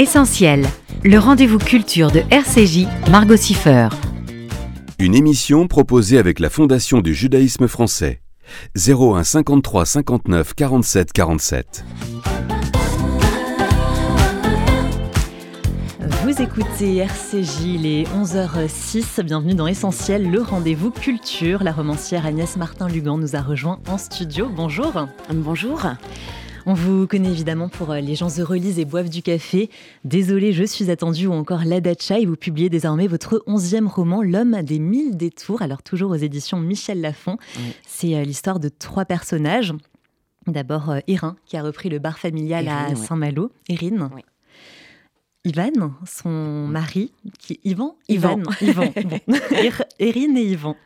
Essentiel, le rendez-vous culture de RCJ, Margot Siffer. Une émission proposée avec la Fondation du judaïsme français. 01 53 59 47 47. Vous écoutez RCJ, les 11h06. Bienvenue dans Essentiel, le rendez-vous culture. La romancière Agnès Martin-Lugan nous a rejoint en studio. Bonjour. Bonjour. On vous connaît évidemment pour euh, Les gens heureux lisent et boivent du café, Désolé, je suis attendu ou encore La Dacha et vous publiez désormais votre onzième roman L'homme des mille détours, alors toujours aux éditions Michel Lafon. C'est euh, l'histoire de trois personnages. D'abord euh, Erin qui a repris le bar familial à Saint-Malo. Erin. Ivan, son mari, qui Yvan Ivan. Yvan. Erin et Yvan.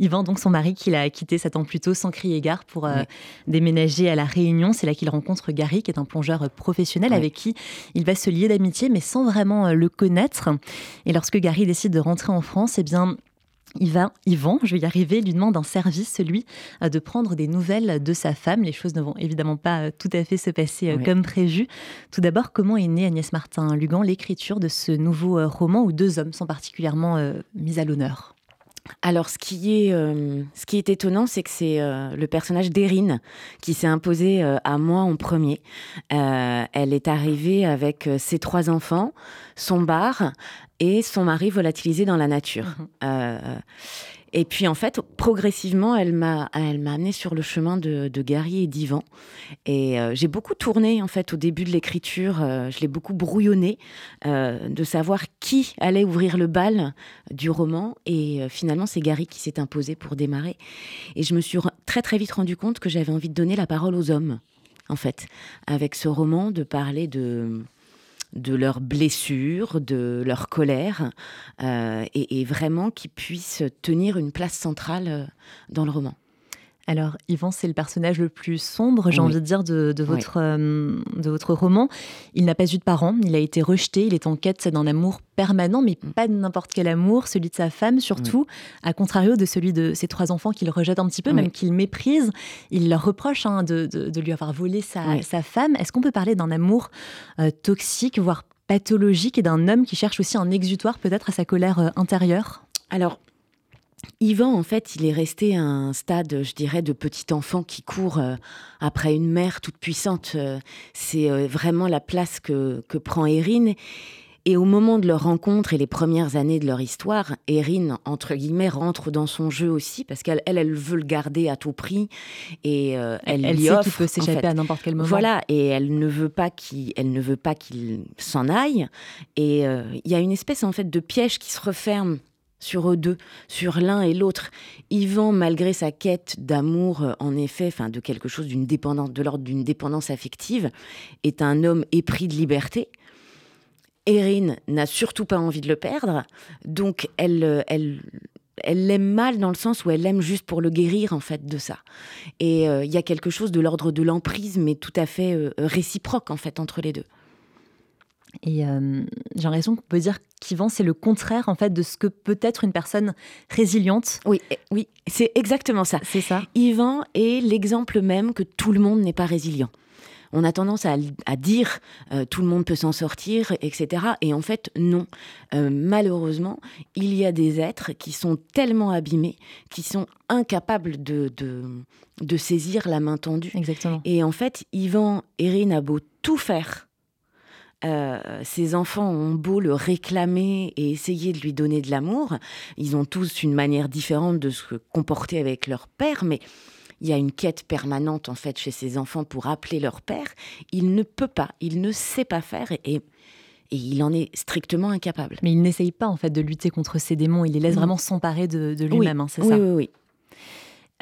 Yvan, donc son mari, qu'il a quitté sept ans plus tôt sans crier gare pour euh, déménager à La Réunion. C'est là qu'il rencontre Gary, qui est un plongeur professionnel avec qui il va se lier d'amitié, mais sans vraiment euh, le connaître. Et lorsque Gary décide de rentrer en France, eh bien, va, Yvan, je vais y arriver, lui demande un service, celui euh, de prendre des nouvelles de sa femme. Les choses ne vont évidemment pas tout à fait se passer comme prévu. Tout d'abord, comment est née Agnès Martin-Lugan l'écriture de ce nouveau roman où deux hommes sont particulièrement mis à l'honneur? Alors, ce qui est, euh, ce qui est étonnant, c'est que c'est euh, le personnage d'Erin qui s'est imposé euh, à moi en premier. elle est arrivée avec ses trois enfants, son bar et son mari volatilisé dans la nature. Mhm. Et puis en fait, progressivement, elle m'a, elle m'a amené sur le chemin de, Gary et d'Ivan. Et euh, j'ai beaucoup tourné en fait au début de l'écriture. Euh, je l'ai beaucoup brouillonné euh, de savoir qui allait ouvrir le bal du roman. Et finalement, c'est Gary qui s'est imposé pour démarrer. Et je me suis très très vite rendu compte que j'avais envie de donner la parole aux hommes, en fait, avec ce roman, de parler de de leurs blessures, de leur colère, euh, et, vraiment qu'ils puissent tenir une place centrale euh, dans le roman. Alors, Yvan, c'est le personnage le plus sombre, j'ai envie de dire, de, votre, euh, de votre roman. Il n'a pas eu de parents, il a été rejeté, il est en quête d'un amour permanent, mais mm. pas de n'importe quel amour, celui de sa femme surtout, à contrario de celui de ses trois enfants qu'il rejette un petit peu, même qu'il méprise. Il leur reproche hein, de, lui avoir volé sa, femme. Est-ce qu'on peut parler d'un amour euh, toxique, voire pathologique, et d'un homme qui cherche aussi un exutoire peut-être à sa colère euh, intérieure? Alors, Yvan, en fait, il est resté à un stade, je dirais, de petit enfant qui court euh, après une mère toute puissante. Euh, c'est euh, vraiment la place que, prend Erin. Et au moment de leur rencontre et les premières années de leur histoire, Erin, entre guillemets, rentre dans son jeu aussi, parce qu'elle, elle, veut le garder à tout prix. Et elle, elle lui sait qu'il peut s'échapper à n'importe quel moment. Voilà, et elle ne veut pas qu'il, elle ne veut pas qu'il s'en aille. Et il y a une espèce, en fait, de piège qui se referme sur eux deux, sur l'un et l'autre. Yvan, malgré sa quête d'amour, euh, en effet, enfin de quelque chose d'une dépendance, de l'ordre d'une dépendance affective, est un homme épris de liberté. Erin n'a surtout pas envie de le perdre, donc elle, euh, elle, elle l'aime mal dans le sens où elle l'aime juste pour le guérir en fait de ça. Et euh, il y a quelque chose de l'ordre de l'emprise, mais tout à fait réciproque en fait entre les deux. Et j'ai l'impression qu'on peut dire qu'Yvan, c'est le contraire en fait de ce que peut être une personne résiliente. Oui, oui, c'est exactement ça. C'est ça. Yvan est l'exemple même que tout le monde n'est pas résilient. On a tendance à, dire euh, tout le monde peut s'en sortir, etc. Et en fait, non. Euh, malheureusement, il y a des êtres qui sont tellement abîmés, qui sont incapables de, de, de saisir la main tendue. Exactement. Et en fait, Yvan, Erin a beau tout faire euh, ces enfants ont beau le réclamer et essayer de lui donner de l'amour, ils ont tous une manière différente de se comporter avec leur père, mais il y a une quête permanente en fait chez ces enfants pour appeler leur père. Il ne peut pas, il ne sait pas faire et, il en est strictement incapable. Mais il n'essaye pas en fait de lutter contre ces démons, il les laisse vraiment s'emparer de, lui-même, hein, c'est ça Oui, oui,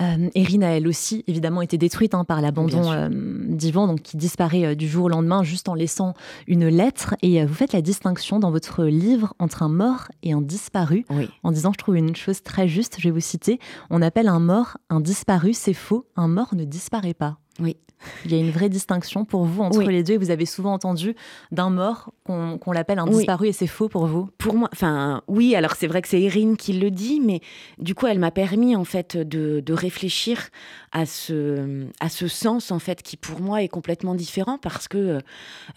euh, Erin a elle aussi évidemment été détruite hein, par l'abandon euh, d'Ivan, donc qui disparaît euh, du jour au lendemain juste en laissant une lettre. Et vous faites la distinction dans votre livre entre un mort et un disparu, en disant, je trouve une chose très juste, je vais vous citer, on appelle un mort un disparu, c'est faux, un mort ne disparaît pas. Oui. Il y a une vraie distinction pour vous entre les deux et vous avez souvent entendu d'un mort qu'on l'appelle un disparu et c'est faux pour vous? Pour moi, enfin oui, alors c'est vrai que c'est Erin qui le dit, mais du coup elle m'a permis en fait de, de, réfléchir à ce, à ce sens en fait qui pour moi est complètement différent parce que, euh,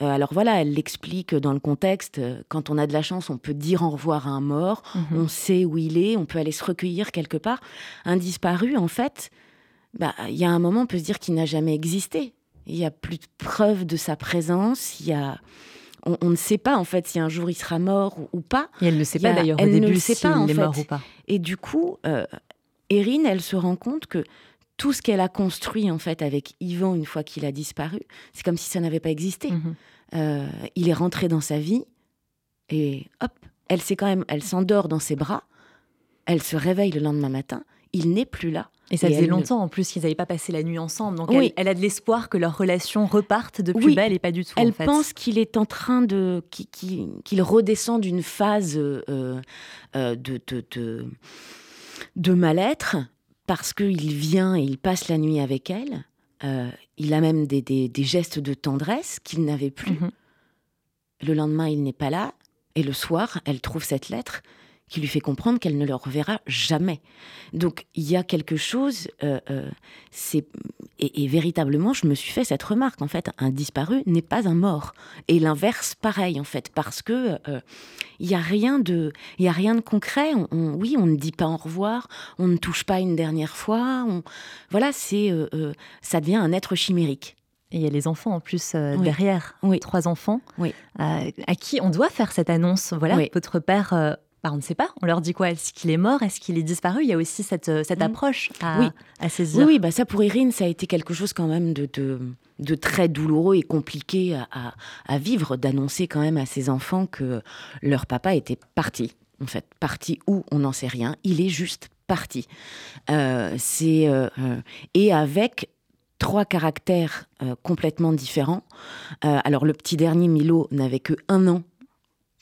alors voilà, elle l'explique dans le contexte, quand on a de la chance on peut dire au revoir à un mort, mhm. on sait où il est, on peut aller se recueillir quelque part. Un disparu en fait, bah, il y a un moment, on peut se dire qu'il n'a jamais existé. Il n'y a plus de preuve de sa présence. Il y a... on, ne sait pas en fait si un jour il sera mort ou, pas. Et elle ne sait pas d'ailleurs au début ne le sait pas, en est mort ou pas. Et du coup, euh, Erin, elle se rend compte que tout ce qu'elle a construit en fait avec Yvan une fois qu'il a disparu, c'est comme si ça n'avait pas existé. Mhm. Euh, il est rentré dans sa vie et hop, elle s'est quand même, elle s'endort dans ses bras. Elle se réveille le lendemain matin. Il n'est plus là. Et ça faisait longtemps en plus qu'ils n'avaient pas passé la nuit ensemble. Donc oui. elle, a de l'espoir que leur relation reparte de plus belle et pas du tout. Elle pense qu'il est en train de. qu'il redescend d'une phase euh, euh, de, de, de, mal-être parce qu'il vient et il passe la nuit avec elle. Euh, il a même des, des, gestes de tendresse qu'il n'avait plus. Mhm. Le lendemain, il n'est pas là. Et le soir, elle trouve cette lettre qui lui fait comprendre qu'elle ne le reverra jamais. Donc il y a quelque chose, euh, euh, c'est et, véritablement, je me suis fait cette remarque en fait, un disparu n'est pas un mort, et l'inverse pareil en fait, parce que euh, il y a rien de, il a rien de concret. oui, on ne dit pas au revoir, on ne touche pas une dernière fois, on, voilà, c'est, ça devient un être chimérique. Et il y a les enfants en plus derrière, oui. trois enfants, oui. à qui on doit faire cette annonce. Voilà, votre père bah, on ne sait pas. On leur dit quoi? Est-ce qu'il est mort? Est-ce qu'il est disparu? Il y a aussi cette, euh, cette mm. approche à, oui. à saisir. Oui, bah ça pour Irine, ça a été quelque chose quand même de, de, très douloureux et compliqué à, à, vivre, d'annoncer quand même à ses enfants que leur papa était parti. En fait, parti où? On n'en sait rien. Il est juste parti. Euh, c'est euh, et avec trois caractères complètement différents. alors le petit dernier Milo n'avait que un an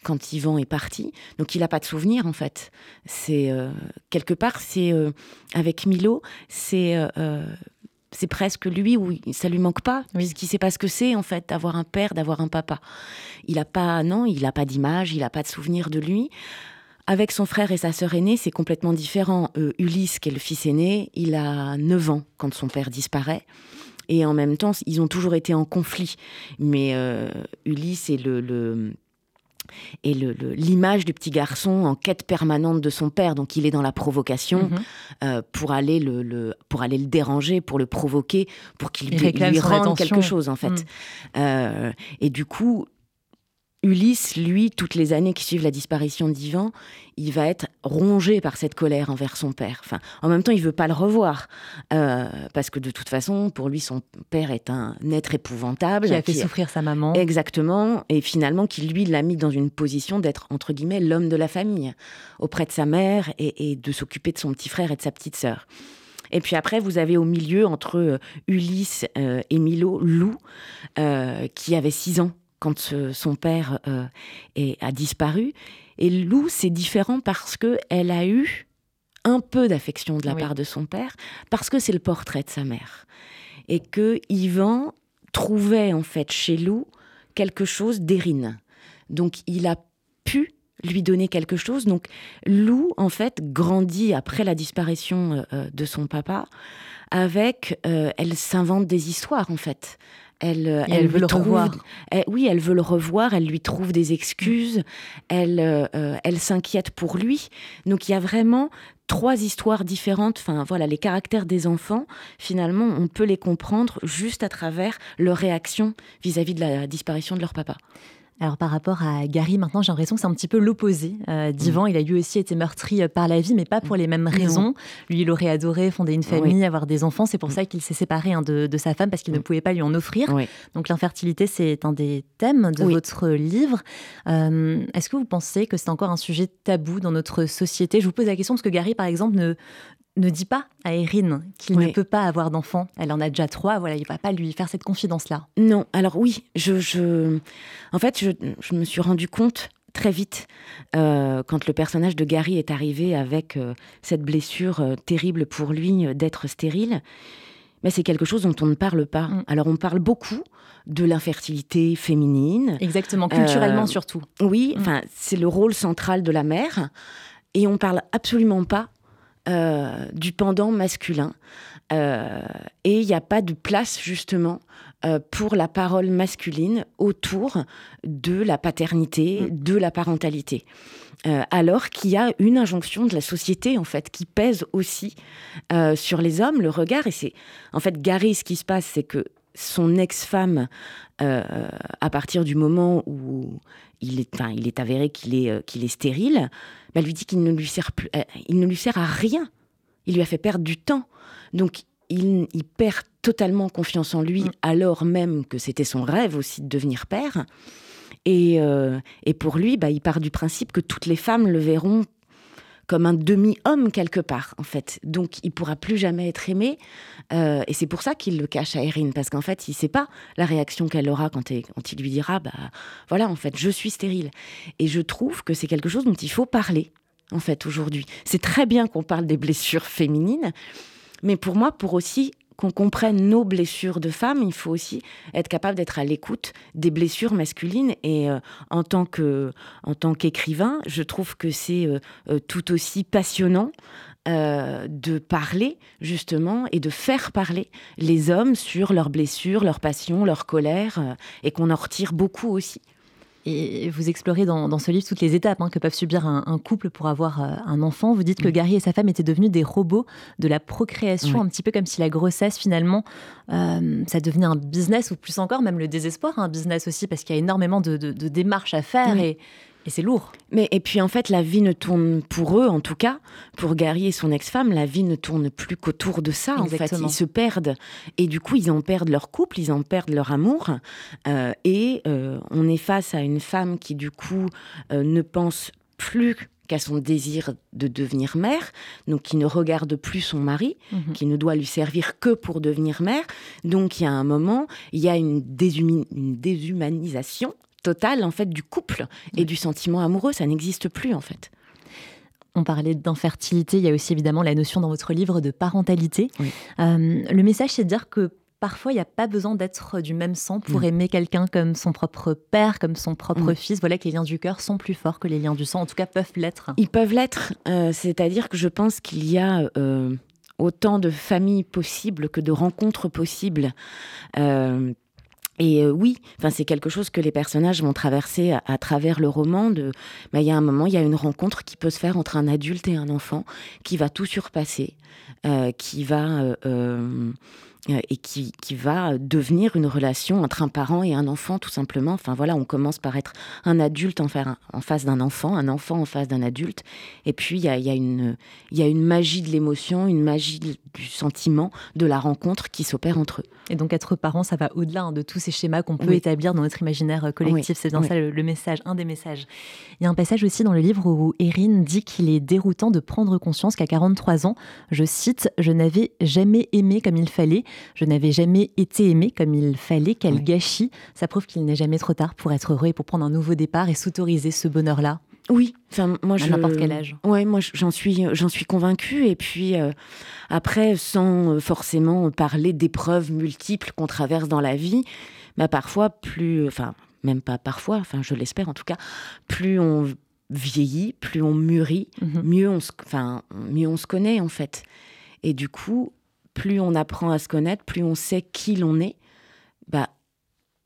quand Yvan est parti. Donc il n'a pas de souvenir en fait. C'est euh, quelque part, c'est euh, avec Milo, c'est euh, c'est presque lui où ça lui manque pas, oui. puisqu'il sait pas ce que c'est en fait d'avoir un père, d'avoir un papa. Il a pas, non, il a pas d'image, il a pas de souvenir de lui. Avec son frère et sa sœur aînée, c'est complètement différent. Ulysse, qui est le fils aîné, il a 9 ans quand son père disparaît. Et en même temps, ils ont toujours été en conflit. Mais Ulysse est le, le et l'image du petit garçon en quête permanente de son père. Donc il est dans la provocation mhm. euh, pour, aller le, pour aller le déranger, pour le provoquer, pour qu'il lui, rende quelque chose en fait. Mhm. Euh, et du coup, Ulysse, lui, toutes les années qui suivent la disparition d'Ivan, il va être rongé par cette colère envers son père. Enfin, en même temps, il veut pas le revoir euh, parce que de toute façon, pour lui, son père est un être épouvantable qui a fait souffrir sa maman. Exactement, et finalement, qui lui l'a mis dans une position d'être entre guillemets l'homme de la famille auprès de sa mère et, de s'occuper de son petit frère et de sa petite sœur. Et puis après, vous avez au milieu, entre euh, Ulysse euh, et Milo, Lou, qui avait six ans quand son père euh, a disparu. Et Lou, c'est différent parce que elle a eu un peu d'affection de la part de son père, parce que c'est le portrait de sa mère. Et que Yvan trouvait en fait chez Lou quelque chose d'Érine. Donc il a pu lui donner quelque chose. Donc Lou, en fait, grandit après la disparition euh, euh, de son papa avec... elle s'invente des histoires, en fait. Elle, euh, elle, veut le revoir. oui, elle veut le revoir. Elle lui trouve des excuses. Elle, euh, elle s'inquiète pour lui. Donc il y a vraiment trois histoires différentes. Enfin voilà, les caractères des enfants. Finalement, on peut les comprendre juste à travers leur réaction vis à -vis de la disparition de leur papa. Alors par rapport à Gary, maintenant j'ai l'impression que c'est un petit peu l'opposé euh, d'Ivan. Mm. Il a lui aussi été meurtri euh, par la vie, mais pas pour les mêmes raisons. Lui, il aurait adoré fonder une famille, avoir des enfants. C'est pour mm. ça qu'il s'est séparé hein, de, sa femme parce qu'il ne mm. pouvait pas lui en offrir. Donc l'infertilité, c'est un des thèmes de votre livre. Euh, est-ce que vous pensez que c'est encore un sujet tabou dans notre société? Je vous pose la question parce que Gary, par exemple, ne, ne dit pas à Erin qu'il ne peut pas avoir d'enfant. Elle en a déjà trois, voilà, il va pas lui faire cette confidence-là. Non, alors oui, je, en fait, je, me suis rendu compte très vite euh, quand le personnage de Gary est arrivé avec euh, cette blessure euh, terrible pour lui d'être stérile. mais c'est quelque chose dont on ne parle pas. Mm. Alors on parle beaucoup de l'infertilité féminine. Exactement, culturellement surtout. Oui, mm. c'est le rôle central de la mère, et on parle absolument pas euh, du pendant masculin. Euh, et il n'y a pas de place justement pour la parole masculine autour de la paternité, mm. de la parentalité. Euh, alors qu'il y a une injonction de la société en fait qui pèse aussi euh, sur les hommes, le regard. Et c'est en fait Gary, ce qui se passe, c'est que son ex-femme, euh, à partir du moment où il est, il est avéré qu'il est, qu'il est stérile, bah, lui dit qu'il ne lui sert plus, il ne lui sert à rien. Il lui a fait perdre du temps. Donc il, il perd totalement confiance en lui, mm. alors même que c'était son rêve aussi de devenir père. Euh, et, pour lui, bah, il part du principe que toutes les femmes le verront comme un demi-homme quelque part, en fait. Donc, il pourra plus jamais être aimé. Euh, et c'est pour ça qu'il le cache à Erin, parce qu'en fait, il ne sait pas la réaction qu'elle aura quand, quand, il lui dira, bah voilà, en fait, je suis stérile. Et je trouve que c'est quelque chose dont il faut parler, en fait, aujourd'hui. C'est très bien qu'on parle des blessures féminines, mais pour moi, pour aussi qu'on comprenne nos blessures de femmes, il faut aussi être capable d'être à l'écoute des blessures masculines. Et euh, en tant qu'écrivain, je trouve que c'est euh, euh, tout aussi passionnant de parler justement et de faire parler les hommes sur leurs blessures, leurs passions, leurs colères, et qu'on en retire beaucoup aussi. Et vous explorez dans, ce livre toutes les étapes hein, que peuvent subir un, couple pour avoir euh, un enfant. Vous dites que Gary et sa femme étaient devenus des robots de la procréation, un petit peu comme si la grossesse, finalement, euh, ça devenait un business, ou plus encore, même le désespoir, un business aussi, parce qu'il y a énormément de, démarches à faire. Et, et c'est lourd. Mais et puis en fait, la vie ne tourne pour eux, en tout cas, pour Gary et son ex-femme, la vie ne tourne plus qu'autour de ça. En fait, ils se perdent et du coup, ils en perdent leur couple, ils en perdent leur amour. Euh, et euh, on est face à une femme qui du coup euh, ne pense plus qu'à son désir de devenir mère, donc qui ne regarde plus son mari, mhm. qui ne doit lui servir que pour devenir mère. Donc il y a un moment, il y a une, une déshumanisation en fait du couple et du sentiment amoureux. Ça n'existe plus en fait. On parlait d'infertilité, il y a aussi évidemment la notion dans votre livre de parentalité. Euh, le message, c'est de dire que parfois, il n'y a pas besoin d'être du même sang pour mm. aimer quelqu'un comme son propre père, comme son propre mm. fils. Voilà que les liens du cœur sont plus forts que les liens du sang, en tout cas peuvent l'être. Ils peuvent l'être, euh, c'est-à-dire que je pense qu'il y a... Euh, autant de familles possibles que de rencontres possibles. Et euh, oui, enfin c'est quelque chose que les personnages vont traverser à, travers le roman. De, bah, il y a un moment, il y a une rencontre qui peut se faire entre un adulte et un enfant, qui va tout surpasser, euh, qui va euh, et qui, qui, va devenir une relation entre un parent et un enfant, tout simplement. Enfin voilà, on commence par être un adulte en, face d'un enfant, un enfant en face d'un adulte. Et puis, il y a, y, a une, y a une magie de l'émotion, une magie du sentiment, de la rencontre qui s'opère entre eux. Et donc, être parent, ça va au-delà hein, de tous ces schémas qu'on peut établir dans notre imaginaire euh, collectif. C'est bien ça le, message, un des messages. Il y a un passage aussi dans le livre où Erin dit qu'il est déroutant de prendre conscience qu'à 43 ans, je cite, je n'avais jamais aimé comme il fallait je n'avais jamais été aimé comme il fallait, quel gâchis. Ça prouve qu'il n'est jamais trop tard pour être heureux et pour prendre un nouveau départ et s'autoriser ce bonheur-là. Oui, enfin moi je n'importe quel âge. Ouais, moi j'en suis j'en suis convaincue et puis euh, après sans euh, forcément parler d'épreuves multiples qu'on traverse dans la vie, bah parfois plus enfin même pas parfois, enfin je l'espère en tout cas, plus on vieillit, plus on mûrit, mhm. mieux on se enfin mieux on se connaît en fait. Et du coup, plus on apprend à se connaître, plus on sait qui l'on est, bah,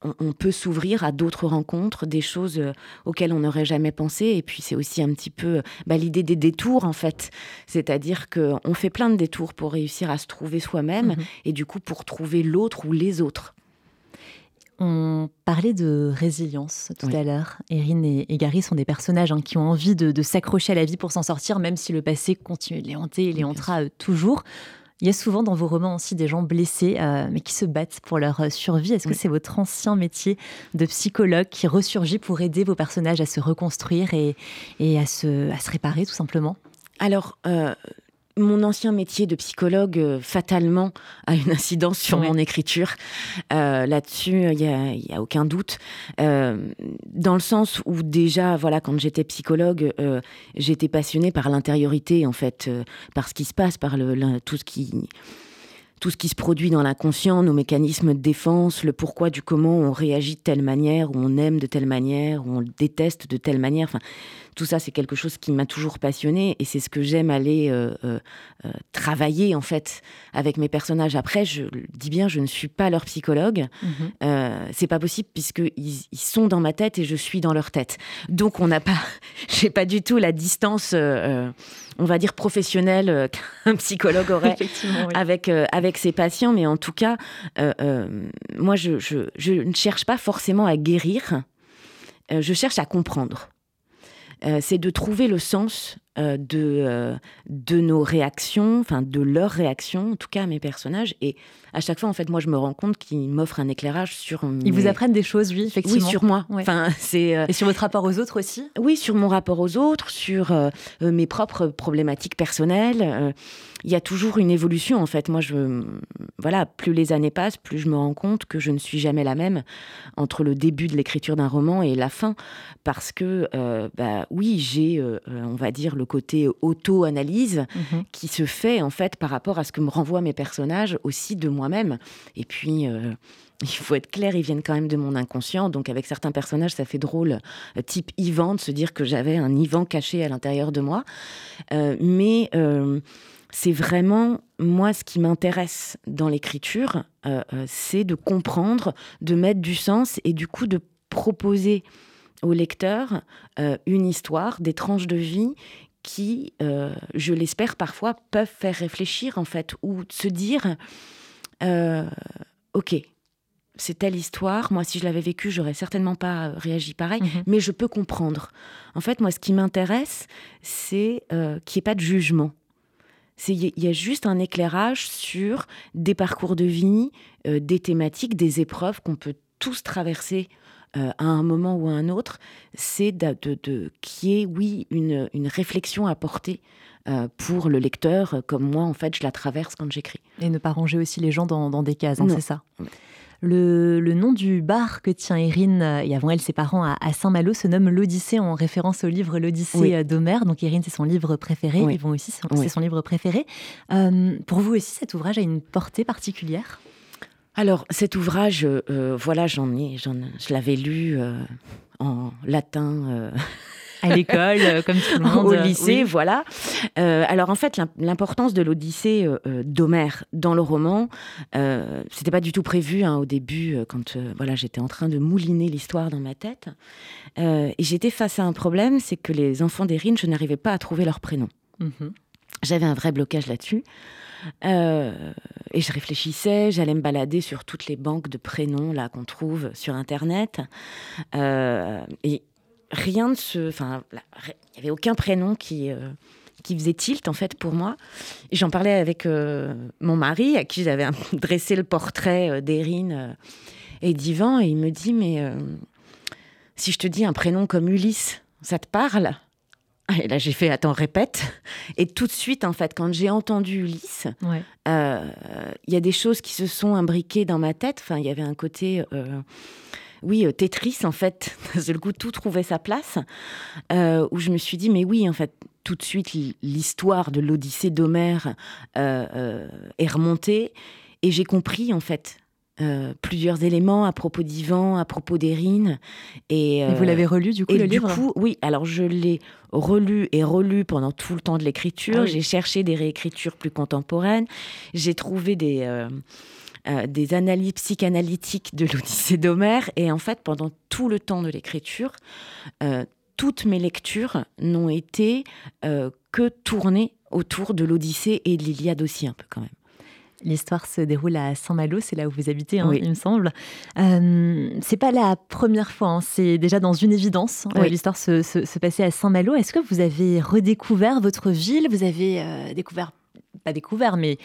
on, peut s'ouvrir à d'autres rencontres, des choses euh, auxquelles on n'aurait jamais pensé. Et puis c'est aussi un petit peu bah, l'idée des détours en fait, c'est-à-dire qu'on fait plein de détours pour réussir à se trouver soi-même mhm. et du coup pour trouver l'autre ou les autres. On parlait de résilience tout à l'heure. Erin et, Gary sont des personnages hein, qui ont envie de, s'accrocher à la vie pour s'en sortir, même si le passé continue de les hanter et les hantera euh, toujours. Il y a souvent dans vos romans aussi des gens blessés, euh, mais qui se battent pour leur euh, survie. Est-ce que c'est votre ancien métier de psychologue qui ressurgit pour aider vos personnages à se reconstruire et, à, se, à se réparer tout simplement? Alors, euh, mon ancien métier de psychologue, euh, fatalement, a une incidence sur mon écriture. Euh, là-dessus, il n'y a, aucun doute. Euh, dans le sens où déjà, voilà, quand j'étais psychologue, j'étais passionnée par l'intériorité, en fait, par ce qui se passe, par le, tout ce qui tout ce qui se produit dans l'inconscient, nos mécanismes de défense, le pourquoi du comment on réagit de telle manière, ou on aime de telle manière, ou on déteste de telle manière. Enfin, tout ça, c'est quelque chose qui m'a toujours passionné et c'est ce que j'aime aller euh, euh, euh, travailler en fait avec mes personnages. Après, je dis bien, je ne suis pas leur psychologue. Mhm. c'est pas possible puisque ils, sont dans ma tête et je suis dans leur tête. Donc, on n'a pas, j'ai pas du tout la distance on va dire professionnelle qu'un psychologue aurait avec, avec ses patients. Mais en tout cas, moi, je, je, ne cherche pas forcément à guérir, je cherche à comprendre. Euh, c'est de trouver le sens euh, de, euh, de nos réactions, enfin de leurs réactions, en tout cas à mes personnages. Et à chaque fois, en fait, moi, je me rends compte qu'ils m'offrent un éclairage sur. Ils vous apprennent des choses, oui, effectivement. Oui, sur moi. Enfin, c'est. Et sur votre rapport aux autres aussi. Oui, sur mon rapport aux autres, sur mes propres problématiques personnelles il y a toujours une évolution en fait. Moi, je, voilà, plus les années passent, plus je me rends compte que je ne suis jamais la même entre le début de l'écriture d'un roman et la fin, parce que, euh, bah, oui, j'ai, euh, on va dire, le côté auto-analyse mhm. qui se fait en fait par rapport à ce que me renvoient mes personnages aussi de moi-même. Et puis. Euh, il faut être clair, ils viennent quand même de mon inconscient. Donc, avec certains personnages, ça fait drôle, type Yvan, de se dire que j'avais un Yvan caché à l'intérieur de moi. mais c'est vraiment moi ce qui m'intéresse dans l'écriture, euh, euh, c'est de comprendre, de mettre du sens et du coup de proposer au lecteur euh, une histoire, des tranches de vie qui, je l'espère parfois, peuvent faire réfléchir en fait ou se dire, ok, c'est telle histoire. Moi, si je l'avais vécue, j'aurais certainement pas réagi pareil, mhm. mais je peux comprendre. En fait, moi, ce qui m'intéresse, c'est qu'il n'y ait pas de jugement il y a juste un éclairage sur des parcours de vie, euh, des thématiques, des épreuves qu'on peut tous traverser euh, à un moment ou à un autre. C'est de, de, qui est oui une, une réflexion à porter euh, pour le lecteur, comme moi en fait je la traverse quand j'écris. Et ne pas ranger aussi les gens dans, des cases, hein, c'est ça? Le, nom du bar que tient Erin, euh, et avant elle ses parents à, Saint-Malo, se nomme l'Odyssée en référence au livre L'Odyssée euh, d'Homère. Donc Erin, c'est son livre préféré. Vont aussi, c'est son livre préféré. Euh, pour vous aussi, cet ouvrage a une portée particulière? Alors, cet ouvrage, voilà, j'en ai, je l'avais lu en latin à l'école, euh, comme tout le monde. Au lycée, voilà. Euh, alors en fait, l'importance de l'Odyssée euh, d'Homère dans le roman, c'était pas du tout prévu hein, au début, quand voilà, j'étais en train de mouliner l'histoire dans ma tête. et j'étais face à un problème, c'est que les enfants d'Erin, je n'arrivais pas à trouver leur prénom. Mhm. J'avais un vrai blocage là-dessus. Et je réfléchissais, j'allais me balader sur toutes les banques de prénoms là qu'on trouve sur Internet. et rien de ce. Enfin, il n'y avait aucun prénom qui. Euh, qui faisait tilt en fait pour moi. J'en parlais avec euh, mon mari, à qui j'avais dressé le portrait euh, d'Erin et d'Ivan, et il me dit Mais si je te dis un prénom comme Ulysse, ça te parle? Et là, j'ai fait, attends, répète. Et tout de suite, en fait, quand j'ai entendu Ulysse, il y a des choses qui se sont imbriquées dans ma tête. Enfin, il y avait un côté oui, euh, Tetris, en fait, le coup, tout trouvait sa place, euh, où je me suis dit, mais oui, en fait, tout de suite, l'histoire de l'Odyssée d'Homère euh, est remontée, et j'ai compris, en fait, plusieurs éléments à propos d'Ivan, à propos d'Erin. Et, vous l'avez relu du coup le du coup, oui. Alors je l'ai relu et relu pendant tout le temps de l'écriture. Ah j'ai cherché des réécritures plus contemporaines. J'ai trouvé des euh, des analyses psychanalytiques de l'Odyssée d'Homère. Et en fait, pendant tout le temps de l'écriture, euh, toutes mes lectures n'ont été euh, que tournées autour de l'Odyssée et de l'Iliade aussi un peu quand même. L'histoire se déroule à Saint-Malo, c'est là où vous habitez, hein, il me semble. Euh, c'est pas la première fois, hein, c'est déjà dans une évidence. L'histoire se, se, passait à Saint-Malo. Est-ce que vous avez redécouvert votre ville? Vous avez découvert, pas découvert, mais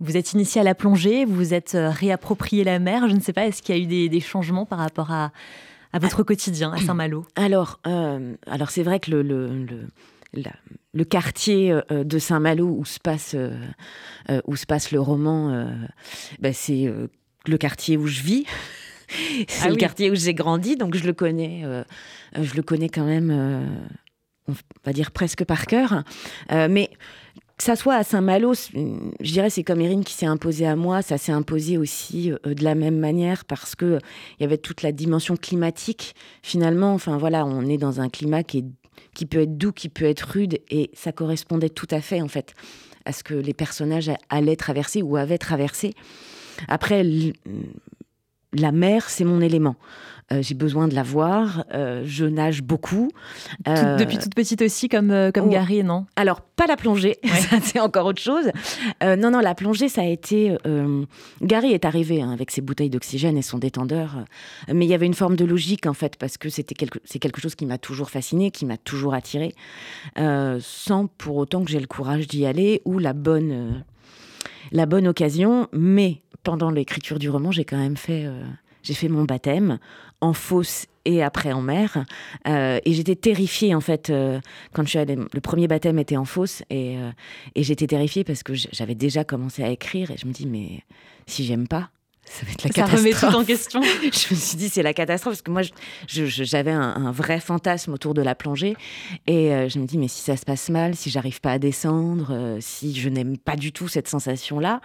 vous êtes initié à la plongée, vous vous êtes euh, réapproprié la mer. Je ne sais pas, est-ce qu'il y a eu des, changements par rapport à, votre quotidien à Saint-Malo? Alors, euh, alors c'est vrai que le, le, le, quartier euh, de Saint-Malo où se passe où se passe le roman, bah, c'est le quartier où je vis. c'est ah le quartier où j'ai grandi, donc je le connais. je le connais quand même, on va dire presque par cœur. mais que ça soit à Saint-Malo, je dirais c'est comme Erin qui s'est imposé à moi, ça s'est imposé aussi de la même manière parce que il y avait toute la dimension climatique. Finalement, enfin voilà, on est dans un climat qui, est, qui peut être doux, qui peut être rude, et ça correspondait tout à fait en fait à ce que les personnages allaient traverser ou avaient traversé. Après, la mer, c'est mon élément. Euh, j'ai besoin de la voir. Euh, je nage beaucoup. Euh, depuis toute petite aussi, comme, comme oh. Gary, non? Alors, pas la plongée, c'est encore autre chose. non, non, la plongée, ça a été... Gary est arrivé hein, avec ses bouteilles d'oxygène et son détendeur, mais il y avait une forme de logique, en fait, parce que c'était quelque... c'est quelque chose qui m'a toujours fasciné, qui m'a toujours attiré, sans pour autant que j'ai le courage d'y aller ou la bonne, la bonne occasion. Mais pendant l'écriture du roman, j'ai quand même fait j'ai fait mon baptême en fosse et après en mer. Euh, et j'étais terrifiée, en fait, euh, quand je suis allée. Le premier baptême était en fosse et, euh, et j'étais terrifiée parce que j'avais déjà commencé à écrire et je me dis, mais si j'aime pas, ça va être la catastrophe. Ça remet tout en question. je me suis dit, c'est la catastrophe parce que moi, j'avais un, un, vrai fantasme autour de la plongée et je me dis, mais si ça se passe mal, si j'arrive pas à descendre, si je n'aime pas du tout cette sensation-là,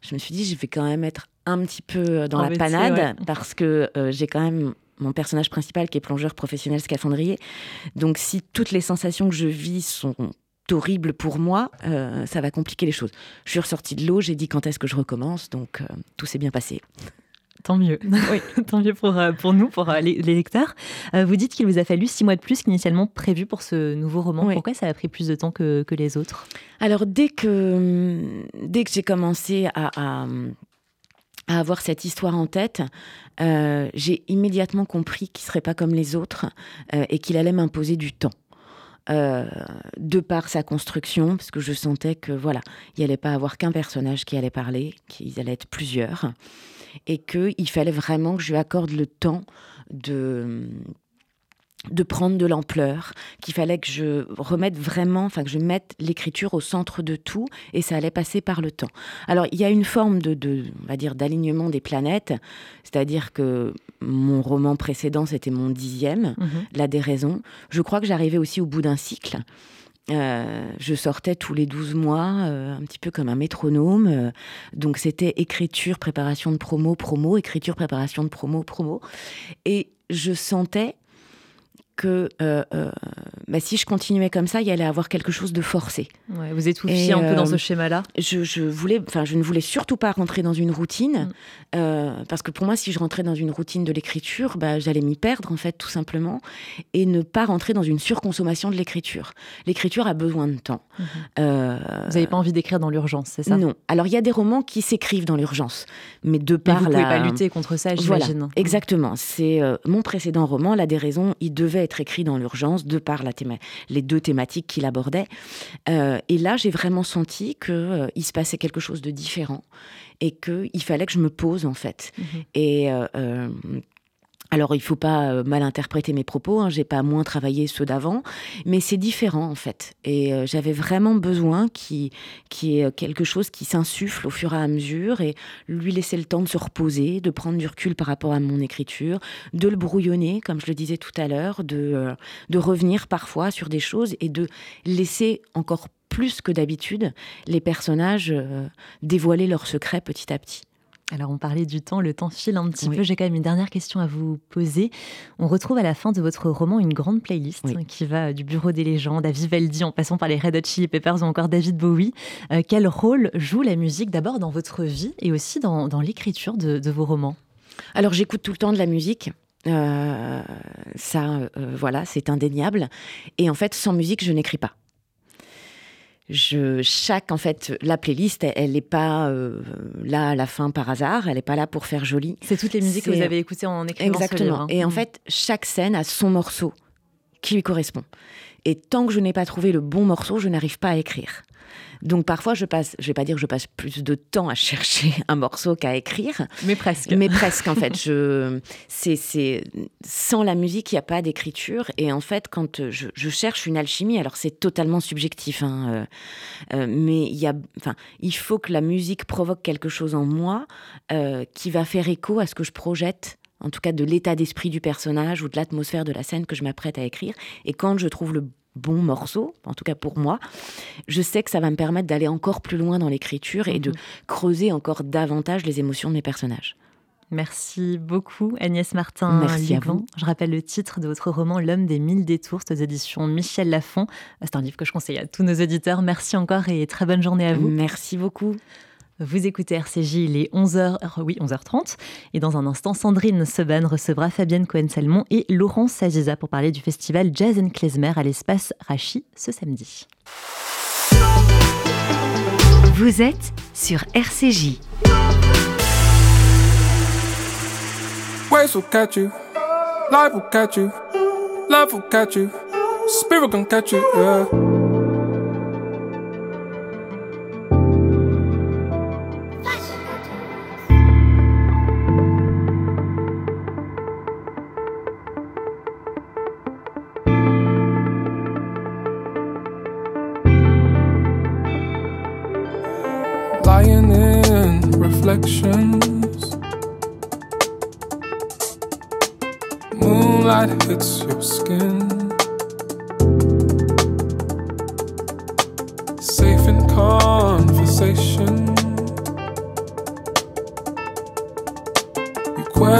je me suis dit, je vais quand même être un petit peu euh, dans la panade parce que euh, j'ai quand même mon personnage principal qui est plongeur professionnel scaphandrier. Donc si toutes les sensations que je vis sont horribles pour moi, euh, ça va compliquer les choses. Je suis ressortie de l'eau, j'ai dit quand est-ce que je recommence, donc tout s'est bien passé. Tant mieux. Oui. Tant mieux pour, pour nous, pour les, lecteurs. vous dites qu'il vous a fallu six mois de plus qu'initialement prévu pour ce nouveau roman. Pourquoi ça a pris plus de temps que, que les autres? Alors, dès que, dès que j'ai commencé à, à avoir cette histoire en tête, euh, j'ai immédiatement compris qu'il serait pas comme les autres euh, et qu'il allait m'imposer du temps. Euh, de par sa construction, parce que je sentais que voilà, il allait pas avoir qu'un personnage qui allait parler, qu'ils allaient être plusieurs, et qu'il fallait vraiment que je lui accorde le temps de de prendre de l'ampleur, qu'il fallait que je remette vraiment, enfin que je mette l'écriture au centre de tout, et ça allait passer par le temps. Alors il y a une forme de, on va dire, d'alignement des planètes, c'est-à-dire que mon roman précédent c'était mon dixième, mhm. La déraison. Je crois que j'arrivais aussi au bout d'un cycle. Euh, je sortais tous les douze mois, euh, un petit peu comme un métronome. Euh, donc c'était écriture, préparation de promo, promo, écriture, préparation de promo, promo. Et je sentais que bah, si je continuais comme ça, il y allait avoir quelque chose de forcé. vous étouffiez un peu dans ce euh, schéma-là je, je, voulais, enfin, je ne voulais surtout pas rentrer dans une routine, mm. parce que pour moi, si je rentrais dans une routine de l'écriture, bah, j'allais m'y perdre, en fait, tout simplement, et ne pas rentrer dans une surconsommation de l'écriture. L'écriture a besoin de temps. Mm-hmm. vous n'avez pas envie d'écrire dans l'urgence, c'est ça? Non. Alors, il y a des romans qui s'écrivent dans l'urgence, mais de par vous la... pouvez pas lutter contre ça, j'imagine. Voilà, exactement. C'est mon précédent roman, La déraison, il devait être écrit dans l'urgence de par la les deux thématiques qu'il abordait. Euh, et là, j'ai vraiment senti qu'il euh, il se passait quelque chose de différent et qu'il fallait que je me pose en fait. Mhm. Et euh, alors, il ne faut pas euh, mal interpréter mes propos, hein, j'ai pas moins travaillé ceux d'avant, mais c'est différent en fait. Et euh, j'avais vraiment besoin qu'il y ait quelque chose qui s'insuffle au fur et à mesure et lui laisser le temps de se reposer, de prendre du recul par rapport à mon écriture, de le brouillonner, comme je le disais tout à l'heure, de, euh, de revenir parfois sur des choses et de laisser encore plus que d'habitude les personnages dévoiler leurs secrets petit à petit. Alors on parlait du temps, le temps file un petit peu. J'ai quand même une dernière question à vous poser. On retrouve à la fin de votre roman une grande playlist qui va du Bureau des légendes à Vivaldi en passant par les Red Hot Chili Peppers ou encore David Bowie. Euh, quel rôle joue la musique d'abord dans votre vie et aussi dans, l'écriture de, vos romans? Alors j'écoute tout le temps de la musique. Euh, ça, euh, voilà, c'est indéniable. Et en fait, sans musique, je n'écris pas je, chaque, en fait, la playlist, elle n'est pas euh, là à la fin par hasard, elle n'est pas là pour faire joli. C'est toutes les musiques que vous avez écoutées en écrivant Exactement. Hein. Et en mm. fait, chaque scène a son morceau qui lui correspond. Et tant que je n'ai pas trouvé le bon morceau, je n'arrive pas à écrire. Donc parfois, je passe, je vais pas dire que je passe plus de temps à chercher un morceau qu'à écrire. Mais presque. Mais presque, en fait. Je, c'est, c'est, sans la musique, il n'y a pas d'écriture. Et en fait, quand je, je cherche une alchimie, alors c'est totalement subjectif, hein, euh, euh, mais il y a, enfin, il faut que la musique provoque quelque chose en moi euh, qui va faire écho à ce que je projette en tout cas de l'état d'esprit du personnage ou de l'atmosphère de la scène que je m'apprête à écrire. Et quand je trouve le bon morceau, en tout cas pour moi, je sais que ça va me permettre d'aller encore plus loin dans l'écriture et de mhm. creuser encore davantage les émotions de mes personnages. Merci beaucoup Agnès Martin. Merci à vous. Je rappelle le titre de votre roman L'homme des mille détours, aux éditions Michel Lafon. C'est un livre que je conseille à tous nos auditeurs. Merci encore et très bonne journée à vous. Merci beaucoup. Vous écoutez RCJ, il est 11h, oui, 11h30. Et dans un instant, Sandrine Seban recevra Fabienne Cohen-Salmon et Laurence Sagiza pour parler du festival Jazz and Klezmer à l'espace Rachi ce samedi. Vous êtes sur RCJ. Waves will catch you, life will catch you, love will catch you, spirit can catch you.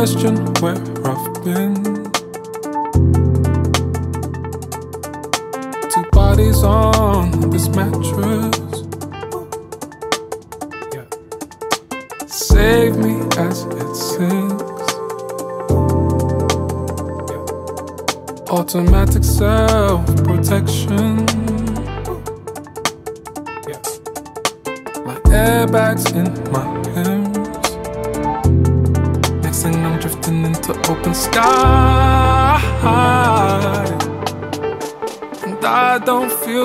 Question where I've been. Two bodies on this mattress. save me as it sinks. Automatic self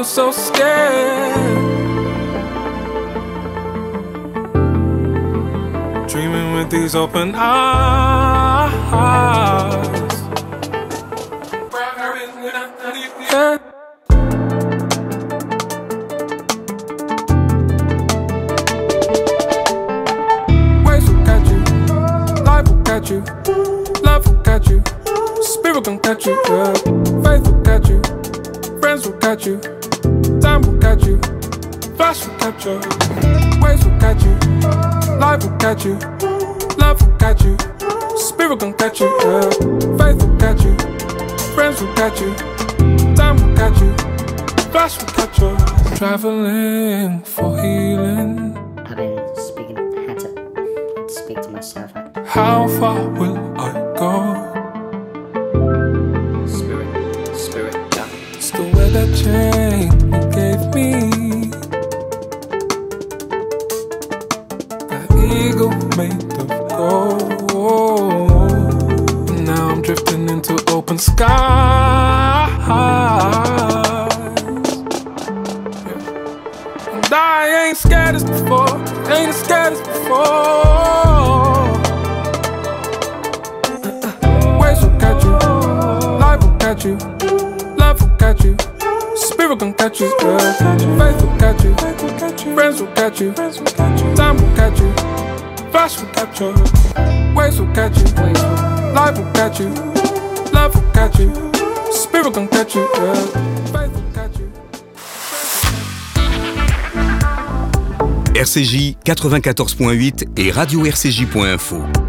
so scared. dreaming with these open eyes. Yeah. Eagle made of gold. Now I'm drifting into open skies. And I ain't scared as before, ain't as scared as before. Waves will catch you, life will catch you, love will catch you. Spirit can catch you. Faith will catch you, friends will catch you, time will catch you. Flash will. RCJ 94.8 et radio-rcj.info.